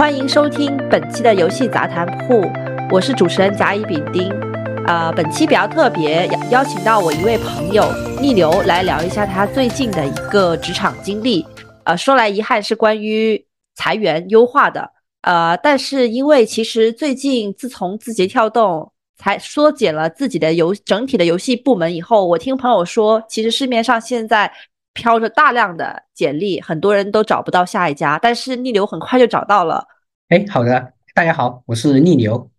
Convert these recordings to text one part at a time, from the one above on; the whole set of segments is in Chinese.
欢迎收听本期的游戏杂谈铺，我是主持人甲乙丙丁。呃，本期比较特别，邀请到我一位朋友逆流来聊一下他最近的一个职场经历。呃，说来遗憾是关于裁员优化的。呃，但是因为其实最近自从字节跳动才缩减了自己的游整体的游戏部门以后，我听朋友说，其实市面上现在。飘着大量的简历，很多人都找不到下一家，但是逆流很快就找到了。哎，好的，大家好，我是逆流。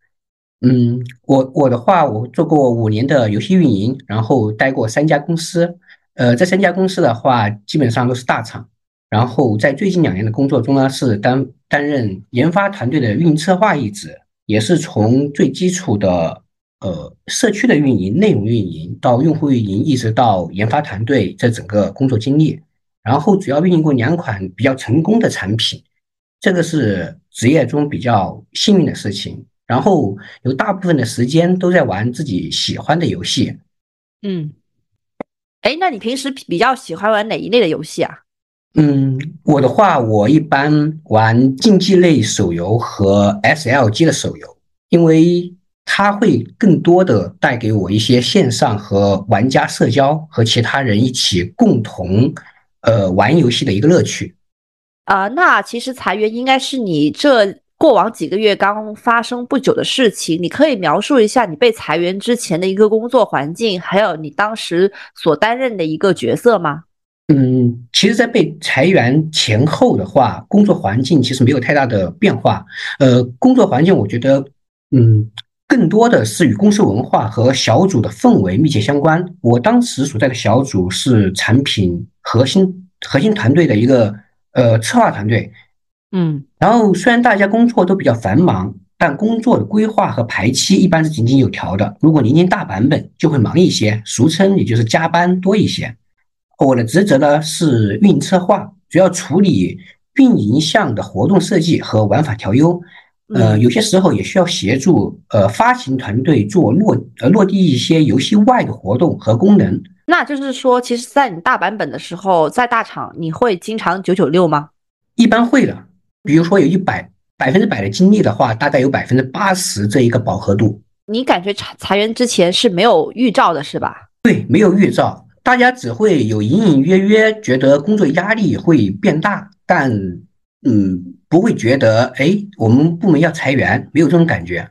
嗯，我我的话，我做过五年的游戏运营，然后待过三家公司。呃，这三家公司的话，基本上都是大厂。然后在最近两年的工作中呢，是担担任研发团队的运营策划一职，也是从最基础的。呃，社区的运营、内容运营到用户运营，一直到研发团队这整个工作经历，然后主要运营过两款比较成功的产品，这个是职业中比较幸运的事情。然后有大部分的时间都在玩自己喜欢的游戏。嗯，哎，那你平时比较喜欢玩哪一类的游戏啊？嗯，我的话，我一般玩竞技类手游和 SLG 的手游，因为。它会更多的带给我一些线上和玩家社交，和其他人一起共同呃玩游戏的一个乐趣。啊，那其实裁员应该是你这过往几个月刚发生不久的事情。你可以描述一下你被裁员之前的一个工作环境，还有你当时所担任的一个角色吗？嗯，其实，在被裁员前后的话，工作环境其实没有太大的变化。呃，工作环境我觉得，嗯。更多的是与公司文化和小组的氛围密切相关。我当时所在的小组是产品核心核心团队的一个呃策划团队，嗯，然后虽然大家工作都比较繁忙，但工作的规划和排期一般是井井有条的。如果临近大版本，就会忙一些，俗称也就是加班多一些。我的职责呢是运营策划，主要处理运营项的活动设计和玩法调优。呃，有些时候也需要协助呃发行团队做落呃落地一些游戏外的活动和功能。那就是说，其实，在你大版本的时候，在大厂你会经常九九六吗？一般会的。比如说有一百百分之百的精力的话，大概有百分之八十这一个饱和度。你感觉裁裁员之前是没有预兆的，是吧？对，没有预兆，大家只会有隐隐约约觉得工作压力会变大，但嗯。不会觉得哎，我们部门要裁员，没有这种感觉，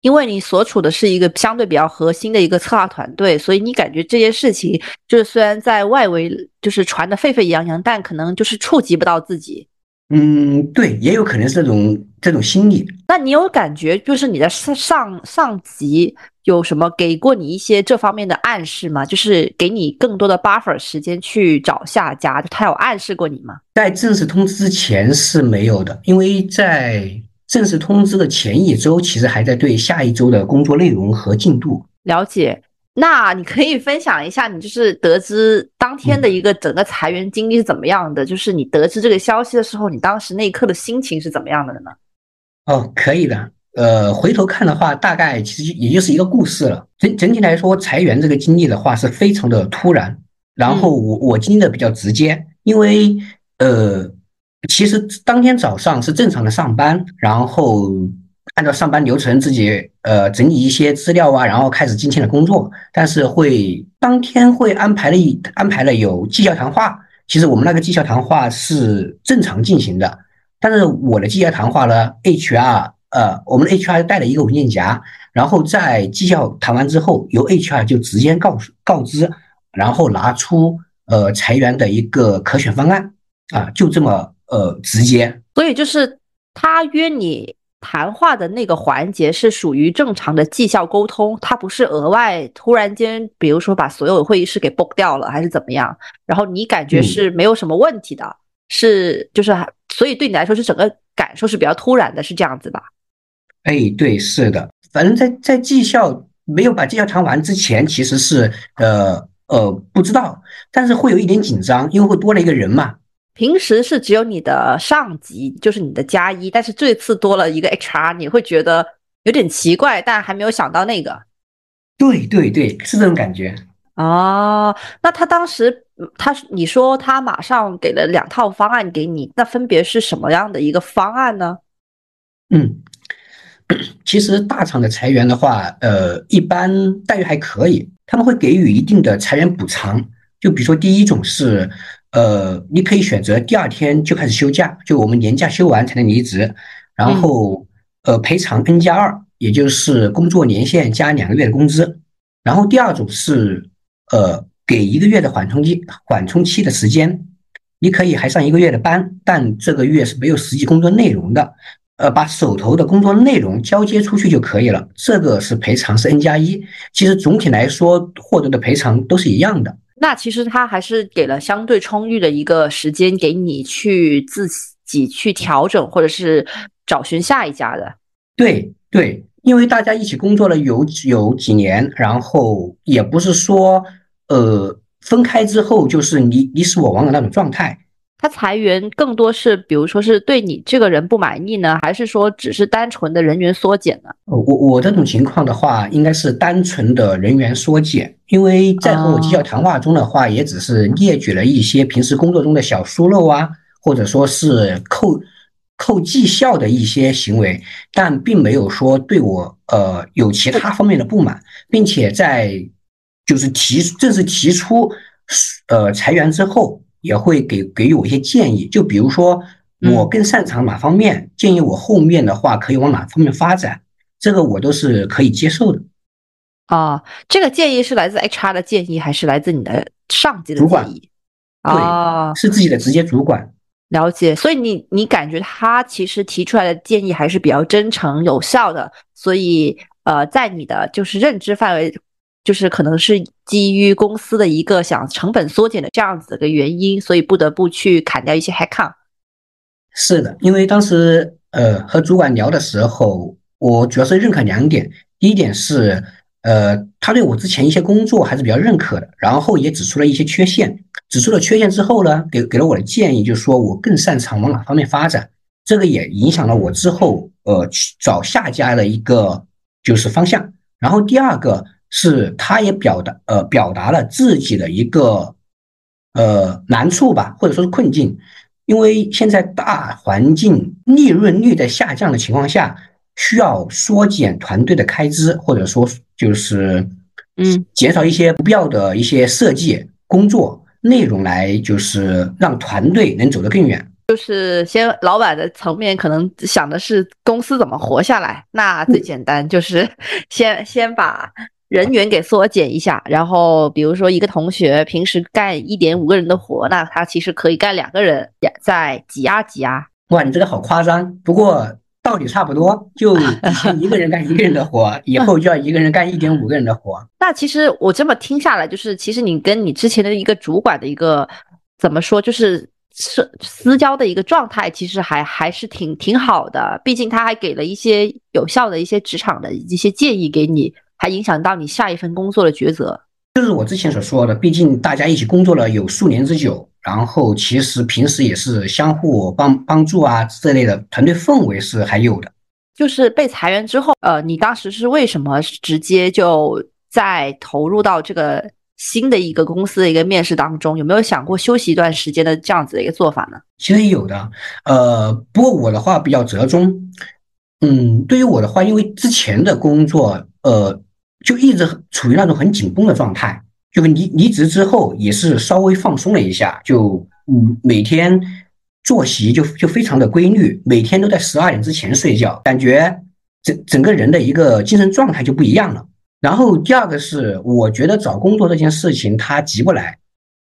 因为你所处的是一个相对比较核心的一个策划团队，所以你感觉这件事情就是虽然在外围就是传的沸沸扬扬，但可能就是触及不到自己。嗯，对，也有可能是这种这种心理。那你有感觉就是你的上上上级有什么给过你一些这方面的暗示吗？就是给你更多的 buffer 时间去找下家，他有暗示过你吗？在正式通知之前是没有的，因为在正式通知的前一周，其实还在对下一周的工作内容和进度了解。那你可以分享一下，你就是得知当天的一个整个裁员经历是怎么样的？就是你得知这个消息的时候，你当时那一刻的心情是怎么样的呢？哦，可以的。呃，回头看的话，大概其实也就是一个故事了。整整体来说，裁员这个经历的话是非常的突然。然后我我经历的比较直接，因为呃，其实当天早上是正常的上班，然后。按照上班流程，自己呃整理一些资料啊，然后开始今天的工作。但是会当天会安排了一安排了有绩效谈话。其实我们那个绩效谈话是正常进行的，但是我的绩效谈话呢，HR 呃我们的 HR 带了一个文件夹，然后在绩效谈完之后，由 HR 就直接告诉告知，然后拿出呃裁员的一个可选方案啊，就这么呃直接。所以就是他约你。谈话的那个环节是属于正常的绩效沟通，他不是额外突然间，比如说把所有的会议室给 book 掉了，还是怎么样？然后你感觉是没有什么问题的，是就是，所以对你来说是整个感受是比较突然的，是这样子吧？哎，对，是的，反正在在绩效没有把绩效谈完之前，其实是呃呃不知道，但是会有一点紧张，因为会多了一个人嘛。平时是只有你的上级，就是你的加一，但是这次多了一个 HR，你会觉得有点奇怪，但还没有想到那个。对对对，是这种感觉。哦，那他当时他你说他马上给了两套方案给你，那分别是什么样的一个方案呢？嗯，其实大厂的裁员的话，呃，一般待遇还可以，他们会给予一定的裁员补偿。就比如说，第一种是，呃，你可以选择第二天就开始休假，就我们年假休完才能离职，然后呃赔偿 N 加二，也就是工作年限加两个月的工资。然后第二种是，呃，给一个月的缓冲期，缓冲期的时间，你可以还上一个月的班，但这个月是没有实际工作内容的，呃，把手头的工作内容交接出去就可以了。这个是赔偿是 N 加一，其实总体来说获得的赔偿都是一样的。那其实他还是给了相对充裕的一个时间给你去自己去调整，或者是找寻下一家的。对对。因为大家一起工作了有有几年，然后也不是说，呃，分开之后就是你你死我亡的那种状态。他裁员更多是，比如说是对你这个人不满意呢，还是说只是单纯的人员缩减呢？我我这种情况的话，应该是单纯的人员缩减。因为在和我绩效谈话中的话，也只是列举了一些平时工作中的小疏漏啊，或者说是扣。扣绩效的一些行为，但并没有说对我呃有其他方面的不满，并且在就是提正式提出呃裁员之后，也会给给予我一些建议，就比如说我更擅长哪方面，建议我后面的话可以往哪方面发展，这个我都是可以接受的。啊，这个建议是来自 HR 的建议，还是来自你的上级的建议？对，是自己的直接主管。了解，所以你你感觉他其实提出来的建议还是比较真诚有效的，所以呃，在你的就是认知范围，就是可能是基于公司的一个想成本缩减的这样子的个原因，所以不得不去砍掉一些 headcount。是的，因为当时呃和主管聊的时候，我主要是认可两点，第一点是。呃，他对我之前一些工作还是比较认可的，然后也指出了一些缺陷。指出了缺陷之后呢，给给了我的建议，就是说我更擅长往哪方面发展，这个也影响了我之后呃去找下家的一个就是方向。然后第二个是，他也表达呃表达了自己的一个呃难处吧，或者说是困境，因为现在大环境利润率在下降的情况下。需要缩减团队的开支，或者说就是，嗯，减少一些不必要的一些设计工作内容，来就是让团队能走得更远。就是先老板的层面可能想的是公司怎么活下来，那最简单就是 先先把人员给缩减一下，然后比如说一个同学平时干一点五个人的活，那他其实可以干两个人，再挤压挤压。哇，你这个好夸张，不过。道理差不多，就以前一个人干一个人的活，以后就要一个人干一点五个人的活。那其实我这么听下来，就是其实你跟你之前的一个主管的一个怎么说，就是私私交的一个状态，其实还还是挺挺好的。毕竟他还给了一些有效的一些职场的一些建议给你，还影响到你下一份工作的抉择。就是我之前所说的，毕竟大家一起工作了有数年之久。然后其实平时也是相互帮帮助啊这类的团队氛围是还有的。就是被裁员之后，呃，你当时是为什么直接就在投入到这个新的一个公司的一个面试当中？有没有想过休息一段时间的这样子的一个做法呢？其实有的，呃，不过我的话比较折中。嗯，对于我的话，因为之前的工作，呃，就一直处于那种很紧绷的状态。就离离职之后也是稍微放松了一下，就嗯每天作息就就非常的规律，每天都在十二点之前睡觉，感觉整整个人的一个精神状态就不一样了。然后第二个是，我觉得找工作这件事情它急不来，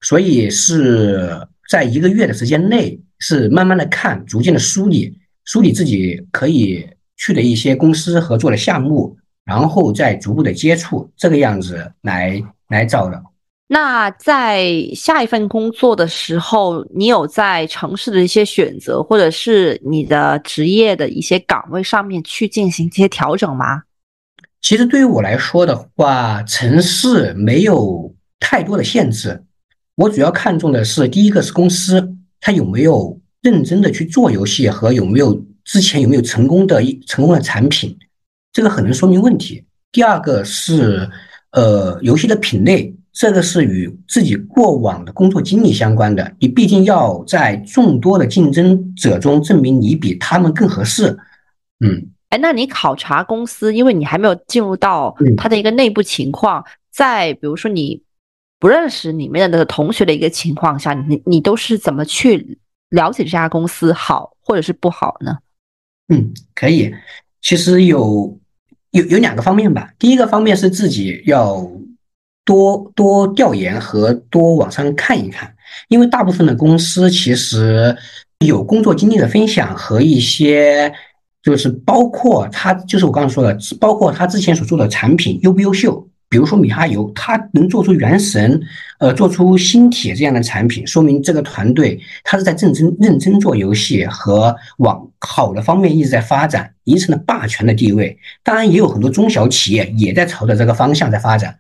所以是在一个月的时间内是慢慢的看，逐渐的梳理梳理自己可以去的一些公司合作的项目，然后再逐步的接触这个样子来。来找的。那在下一份工作的时候，你有在城市的一些选择，或者是你的职业的一些岗位上面去进行一些调整吗？其实对于我来说的话，城市没有太多的限制。我主要看重的是第一个是公司，它有没有认真的去做游戏，和有没有之前有没有成功的一成功的产品，这个很能说明问题。第二个是。呃，游戏的品类，这个是与自己过往的工作经历相关的。你毕竟要在众多的竞争者中证明你比他们更合适，嗯，哎，那你考察公司，因为你还没有进入到它的一个内部情况，在比如说你不认识里面的同学的一个情况下，你你都是怎么去了解这家公司好或者是不好呢？嗯，可以，其实有有有两个方面吧。第一个方面是自己要多多调研和多往上看一看，因为大部分的公司其实有工作经历的分享和一些。就是包括他，就是我刚刚说的，包括他之前所做的产品优不优秀。比如说米哈游，它能做出原神，呃，做出星铁这样的产品，说明这个团队它是在认真认真做游戏和往好的方面一直在发展，形成了霸权的地位。当然，也有很多中小企业也在朝着这个方向在发展。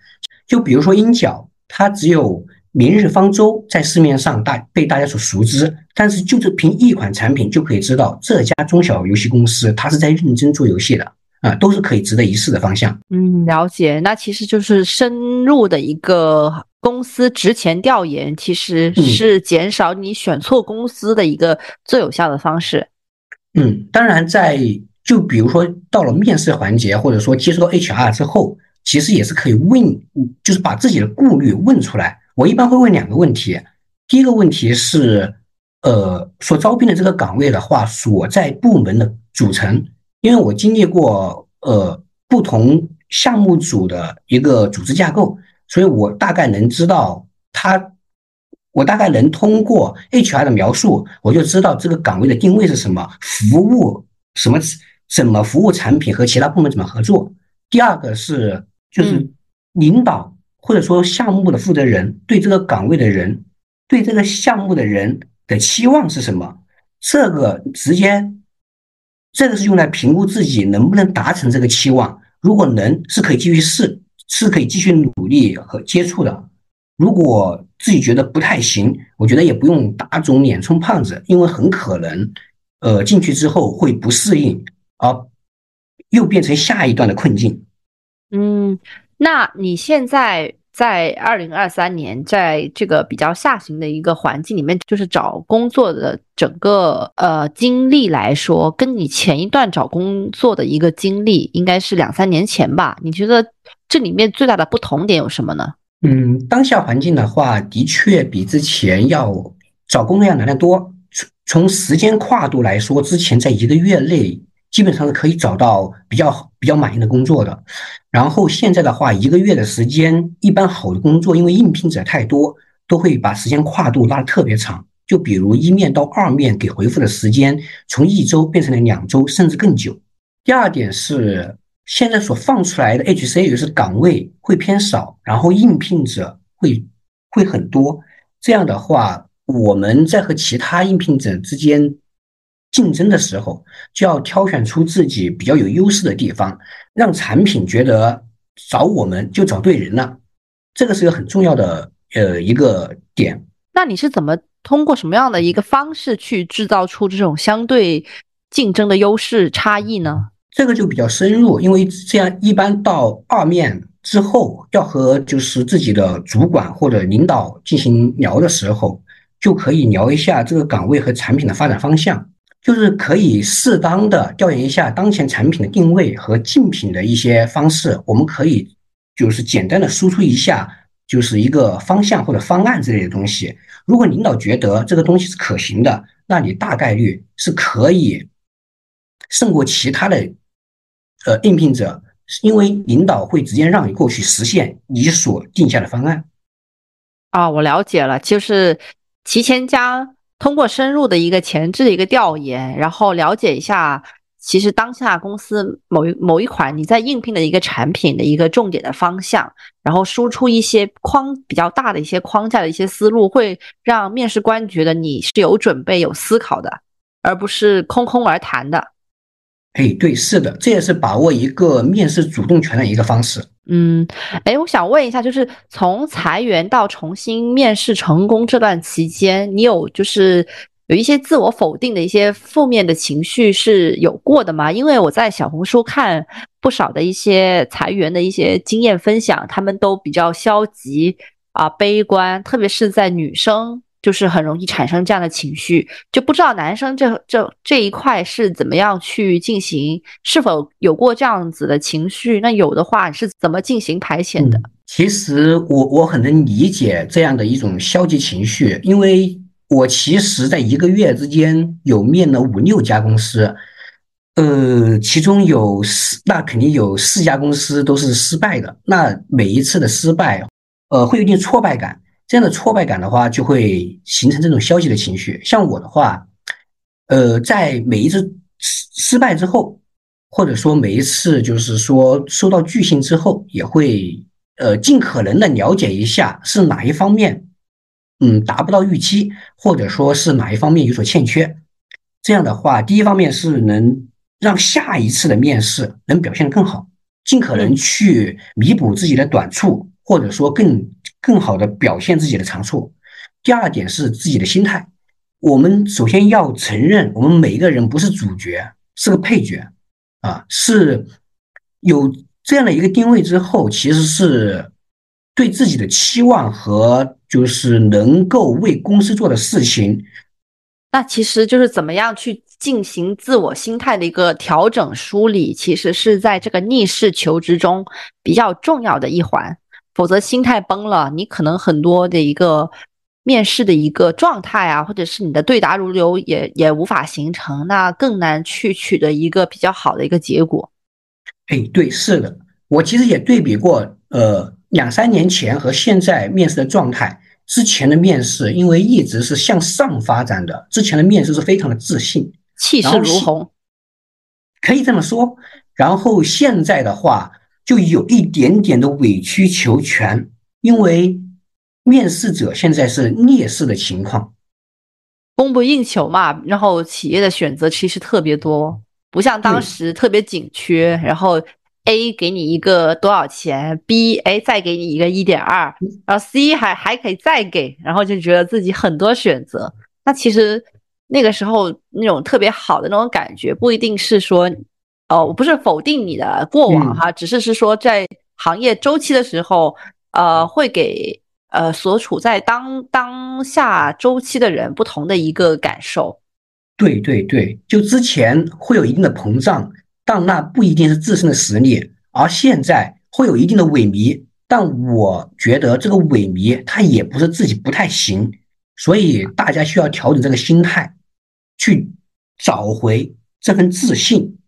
就比如说鹰角，它只有。明日方舟在市面上大被大家所熟知，但是就是凭一款产品就可以知道这家中小游戏公司它是在认真做游戏的啊，都是可以值得一试的方向。嗯，了解。那其实就是深入的一个公司值前调研，其实是减少你选错公司的一个最有效的方式。嗯，当然，在就比如说到了面试环节，或者说接触到 HR 之后，其实也是可以问，就是把自己的顾虑问出来。我一般会问两个问题，第一个问题是，呃，所招聘的这个岗位的话，所在部门的组成，因为我经历过呃不同项目组的一个组织架构，所以我大概能知道他，我大概能通过 HR 的描述，我就知道这个岗位的定位是什么，服务什么，怎么服务产品和其他部门怎么合作。第二个是就是领导。或者说项目的负责人对这个岗位的人，对这个项目的人的期望是什么？这个直接，这个是用来评估自己能不能达成这个期望。如果能，是可以继续试，是可以继续努力和接触的。如果自己觉得不太行，我觉得也不用打肿脸充胖子，因为很可能，呃，进去之后会不适应，而又变成下一段的困境。嗯。那你现在在二零二三年，在这个比较下行的一个环境里面，就是找工作的整个呃经历来说，跟你前一段找工作的一个经历，应该是两三年前吧？你觉得这里面最大的不同点有什么呢？嗯，当下环境的话，的确比之前要找工作要难得多。从从时间跨度来说，之前在一个月内。基本上是可以找到比较比较满意的工作的，然后现在的话，一个月的时间，一般好的工作，因为应聘者太多，都会把时间跨度拉得特别长。就比如一面到二面给回复的时间，从一周变成了两周，甚至更久。第二点是，现在所放出来的 HC 就是岗位会偏少，然后应聘者会会很多。这样的话，我们在和其他应聘者之间。竞争的时候，就要挑选出自己比较有优势的地方，让产品觉得找我们就找对人了，这个是个很重要的呃一个点。那你是怎么通过什么样的一个方式去制造出这种相对竞争的优势差异呢？这个就比较深入，因为这样一般到二面之后，要和就是自己的主管或者领导进行聊的时候，就可以聊一下这个岗位和产品的发展方向。就是可以适当的调研一下当前产品的定位和竞品的一些方式，我们可以就是简单的输出一下，就是一个方向或者方案之类的东西。如果领导觉得这个东西是可行的，那你大概率是可以胜过其他的呃应聘者，因为领导会直接让你过去实现你所定下的方案。啊，我了解了，就是提前将。通过深入的一个前置的一个调研，然后了解一下，其实当下公司某一某一款你在应聘的一个产品的一个重点的方向，然后输出一些框比较大的一些框架的一些思路，会让面试官觉得你是有准备、有思考的，而不是空空而谈的。哎，对，是的，这也是把握一个面试主动权的一个方式。嗯，哎，我想问一下，就是从裁员到重新面试成功这段期间，你有就是有一些自我否定的一些负面的情绪是有过的吗？因为我在小红书看不少的一些裁员的一些经验分享，他们都比较消极啊、悲观，特别是在女生就是很容易产生这样的情绪，就不知道男生这这这一块是怎么样去进行，是否有过这样子的情绪？那有的话，是怎么进行排遣的？其实我我很能理解这样的一种消极情绪，因为我其实在一个月之间有面了五六家公司，呃，其中有四，那肯定有四家公司都是失败的。那每一次的失败，呃，会有点挫败感。这样的挫败感的话，就会形成这种消极的情绪。像我的话，呃，在每一次失失败之后，或者说每一次就是说收到拒信之后，也会呃尽可能的了解一下是哪一方面，嗯，达不到预期，或者说是哪一方面有所欠缺。这样的话，第一方面是能让下一次的面试能表现得更好，尽可能去弥补自己的短处，或者说更。更好的表现自己的长处。第二点是自己的心态。我们首先要承认，我们每一个人不是主角，是个配角啊。是有这样的一个定位之后，其实是对自己的期望和就是能够为公司做的事情。那其实就是怎么样去进行自我心态的一个调整梳理，其实是在这个逆势求职中比较重要的一环。否则心态崩了，你可能很多的一个面试的一个状态啊，或者是你的对答如流也也无法形成，那更难去取得一个比较好的一个结果。哎，对，是的，我其实也对比过，呃，两三年前和现在面试的状态。之前的面试因为一直是向上发展的，之前的面试是非常的自信，气势如虹，可以这么说。然后现在的话。就有一点点的委曲求全，因为面试者现在是劣势的情况，供不应求嘛。然后企业的选择其实特别多，不像当时特别紧缺。然后 A 给你一个多少钱，B 哎再给你一个一点二，然后 C 还还可以再给，然后就觉得自己很多选择。那其实那个时候那种特别好的那种感觉，不一定是说。哦，我不是否定你的过往哈，只是是说在行业周期的时候，呃，会给呃所处在当当下周期的人不同的一个感受。对对对，就之前会有一定的膨胀，但那不一定是自身的实力，而现在会有一定的萎靡，但我觉得这个萎靡它也不是自己不太行，所以大家需要调整这个心态，去找回这份自信。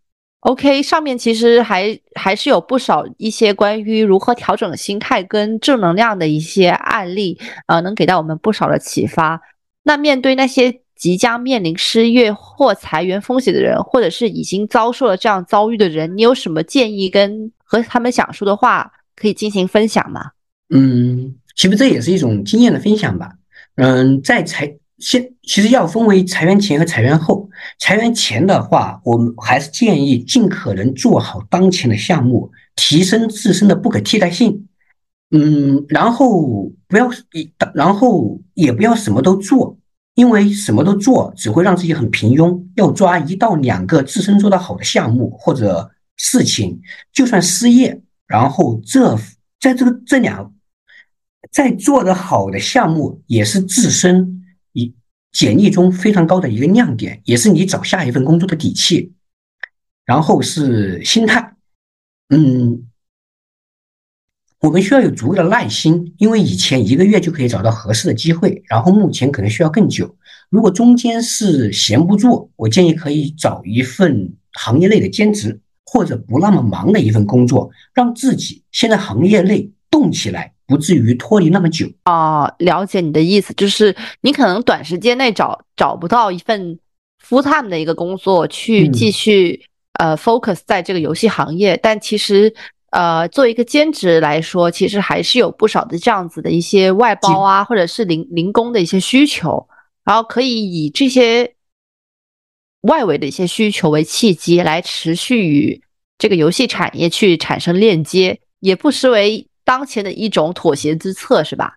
OK，上面其实还还是有不少一些关于如何调整心态跟正能量的一些案例，呃，能给到我们不少的启发。那面对那些即将面临失业或裁员风险的人，或者是已经遭受了这样遭遇的人，你有什么建议跟和他们想说的话可以进行分享吗？嗯，其实这也是一种经验的分享吧。嗯，在裁。现其实要分为裁员前和裁员后。裁员前的话，我们还是建议尽可能做好当前的项目，提升自身的不可替代性。嗯，然后不要一，然后也不要什么都做，因为什么都做只会让自己很平庸。要抓一到两个自身做得好的项目或者事情，就算失业，然后这在这个这两在做的好的项目也是自身。简历中非常高的一个亮点，也是你找下一份工作的底气。然后是心态，嗯，我们需要有足够的耐心，因为以前一个月就可以找到合适的机会，然后目前可能需要更久。如果中间是闲不住，我建议可以找一份行业内的兼职，或者不那么忙的一份工作，让自己先在行业内动起来。不至于脱离那么久。啊，了解你的意思，就是你可能短时间内找找不到一份 full time 的一个工作去继续呃 focus 在这个游戏行业，但其实呃做一个兼职来说，其实还是有不少的这样子的一些外包啊，或者是零零工的一些需求，然后可以以这些外围的一些需求为契机，来持续与这个游戏产业去产生链接，也不失为。当前的一种妥协之策是吧？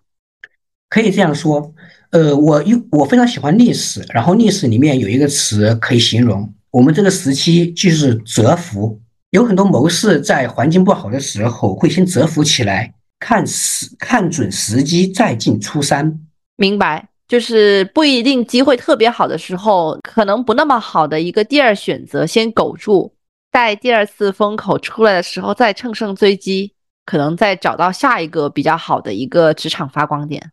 可以这样说。呃，我又我非常喜欢历史，然后历史里面有一个词可以形容我们这个时期，就是蛰伏。有很多谋士在环境不好的时候，会先蛰伏起来，看时看准时机再进出山。明白。就是不一定机会特别好的时候，可能不那么好的一个第二选择先苟住，在第二次风口出来的时候再乘胜追击，可能再找到下一个比较好的一个职场发光点。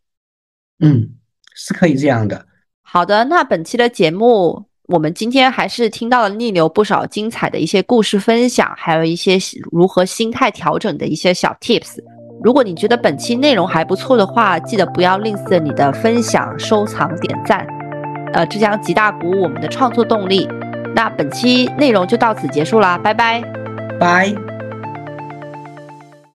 嗯，是可以这样的。好的，那本期的节目，我们今天还是听到了逆流不少精彩的一些故事分享，还有一些如何心态调整的一些小 tips。如果你觉得本期内容还不错的话，记得不要吝啬你的分享、收藏、点赞，呃，这将极大鼓舞我们的创作动力。那本期内容就到此结束啦，拜拜，拜。